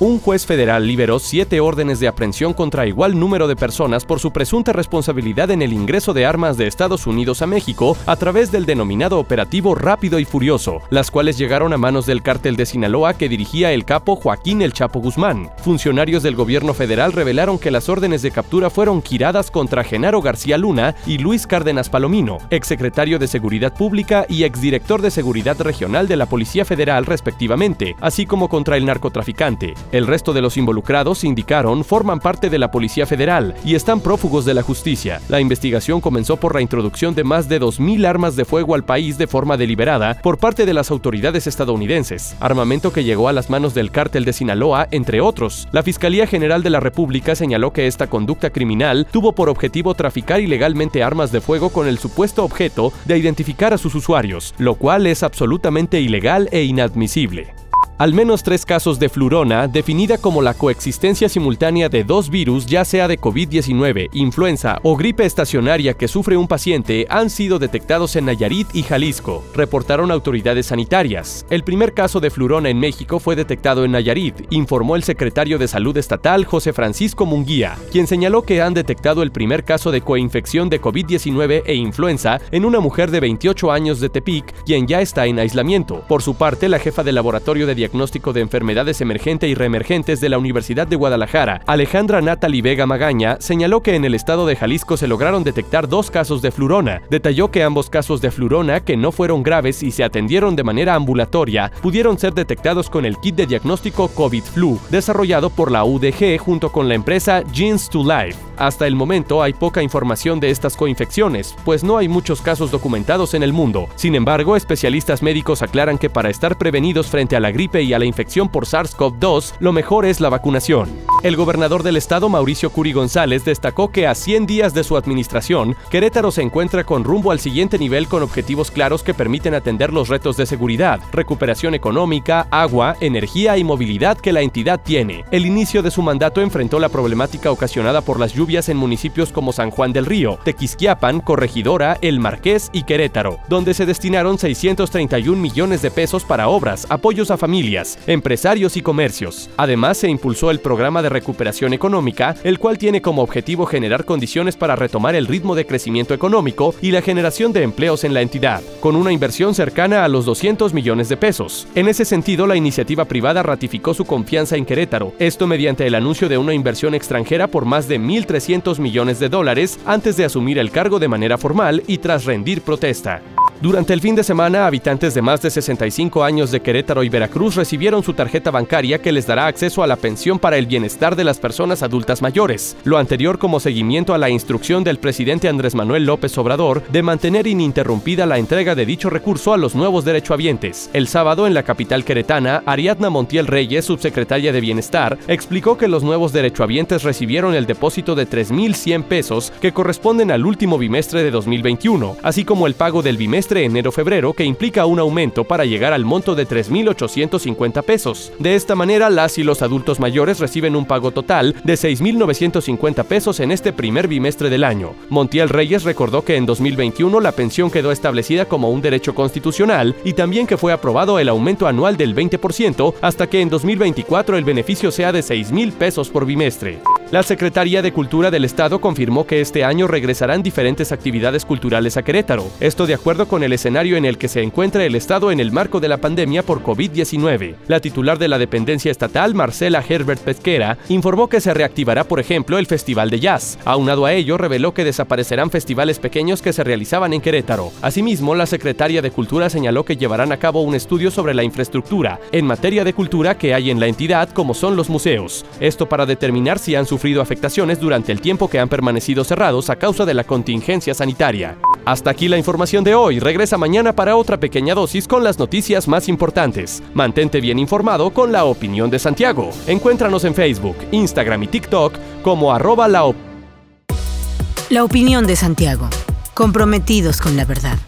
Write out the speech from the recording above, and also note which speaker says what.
Speaker 1: un juez federal liberó siete órdenes de aprehensión contra igual número de personas por su presunta responsabilidad en el ingreso de armas de Estados Unidos a México a través del denominado operativo Rápido y Furioso, las cuales llegaron a manos del cártel de Sinaloa que dirigía el capo Joaquín El Chapo Guzmán. Funcionarios del gobierno federal revelaron que las órdenes de captura fueron giradas contra Genaro García Luna y Luis Cárdenas Palomino, exsecretario de Seguridad Pública y exdirector de Seguridad Regional de la Policía Federal respectivamente, así como contra el narcotraficante. El resto de los involucrados, indicaron, forman parte de la Policía Federal y están prófugos de la justicia. La investigación comenzó por la introducción de más de 2.000 armas de fuego al país de forma deliberada por parte de las autoridades estadounidenses, armamento que llegó a las manos del cártel de Sinaloa, entre otros. La Fiscalía General de la República señaló que esta conducta criminal tuvo por objetivo traficar ilegalmente armas de fuego con el supuesto objeto de identificar a sus usuarios, lo cual es absolutamente ilegal e inadmisible. Al menos tres casos de flurona, definida como la coexistencia simultánea de dos virus, ya sea de COVID-19, influenza o gripe estacionaria que sufre un paciente, han sido detectados en Nayarit y Jalisco, reportaron autoridades sanitarias. El primer caso de flurona en México fue detectado en Nayarit, informó el secretario de Salud Estatal José Francisco Munguía, quien señaló que han detectado el primer caso de coinfección de COVID-19 e influenza en una mujer de 28 años de Tepic, quien ya está en aislamiento. Por su parte, la jefa del laboratorio de Diagnóstico de Enfermedades Emergentes y Reemergentes de la Universidad de Guadalajara, Alejandra Natalie Vega Magaña, señaló que en el estado de Jalisco se lograron detectar dos casos de flurona. Detalló que ambos casos de flurona, que no fueron graves y se atendieron de manera ambulatoria, pudieron ser detectados con el kit de diagnóstico COVID-Flu, desarrollado por la UDG junto con la empresa Genes to Life. Hasta el momento hay poca información de estas coinfecciones, pues no hay muchos casos documentados en el mundo. Sin embargo, especialistas médicos aclaran que para estar prevenidos frente a la gripe y a la infección por SARS-CoV-2, lo mejor es la vacunación. El gobernador del estado, Mauricio Curi González, destacó que a 100 días de su administración, Querétaro se encuentra con rumbo al siguiente nivel con objetivos claros que permiten atender los retos de seguridad, recuperación económica, agua, energía y movilidad que la entidad tiene. El inicio de su mandato enfrentó la problemática ocasionada por las lluvias en municipios como San Juan del Río, Tequisquiapan, Corregidora, El Marqués y Querétaro, donde se destinaron 631 millones de pesos para obras, apoyos a familias, empresarios y comercios. Además, se impulsó el programa de recuperación económica, el cual tiene como objetivo generar condiciones para retomar el ritmo de crecimiento económico y la generación de empleos en la entidad, con una inversión cercana a los 200 millones de pesos. En ese sentido, la iniciativa privada ratificó su confianza en Querétaro, esto mediante el anuncio de una inversión extranjera por más de 1.300 300 millones de dólares antes de asumir el cargo de manera formal y tras rendir protesta. Durante el fin de semana, habitantes de más de 65 años de Querétaro y Veracruz recibieron su tarjeta bancaria que les dará acceso a la pensión para el bienestar de las personas adultas mayores. Lo anterior como seguimiento a la instrucción del presidente Andrés Manuel López Obrador de mantener ininterrumpida la entrega de dicho recurso a los nuevos derechohabientes. El sábado en la capital queretana, Ariadna Montiel Reyes, subsecretaria de Bienestar, explicó que los nuevos derechohabientes recibieron el depósito de 3.100 pesos que corresponden al último bimestre de 2021, así como el pago del bimestre enero-febrero que implica un aumento para llegar al monto de 3.850 pesos. De esta manera, las y los adultos mayores reciben un pago total de 6.950 pesos en este primer bimestre del año. Montiel Reyes recordó que en 2021 la pensión quedó establecida como un derecho constitucional y también que fue aprobado el aumento anual del 20% hasta que en 2024 el beneficio sea de 6.000 pesos por bimestre. La Secretaría de Cultura del Estado confirmó que este año regresarán diferentes actividades culturales a Querétaro, esto de acuerdo con el escenario en el que se encuentra el Estado en el marco de la pandemia por COVID-19. La titular de la dependencia estatal, Marcela Herbert Pesquera, informó que se reactivará, por ejemplo, el Festival de Jazz. Aunado a ello, reveló que desaparecerán festivales pequeños que se realizaban en Querétaro. Asimismo, la Secretaria de Cultura señaló que llevarán a cabo un estudio sobre la infraestructura en materia de cultura que hay en la entidad, como son los museos. Esto para determinar si han sufrido afectaciones durante el tiempo que han permanecido cerrados a causa de la contingencia sanitaria. Hasta aquí la información de hoy. Regresa mañana para otra pequeña dosis con las noticias más importantes. Mantente bien informado con la opinión de Santiago. Encuéntranos en Facebook, Instagram y TikTok como arroba la
Speaker 2: La opinión de Santiago. Comprometidos con la verdad.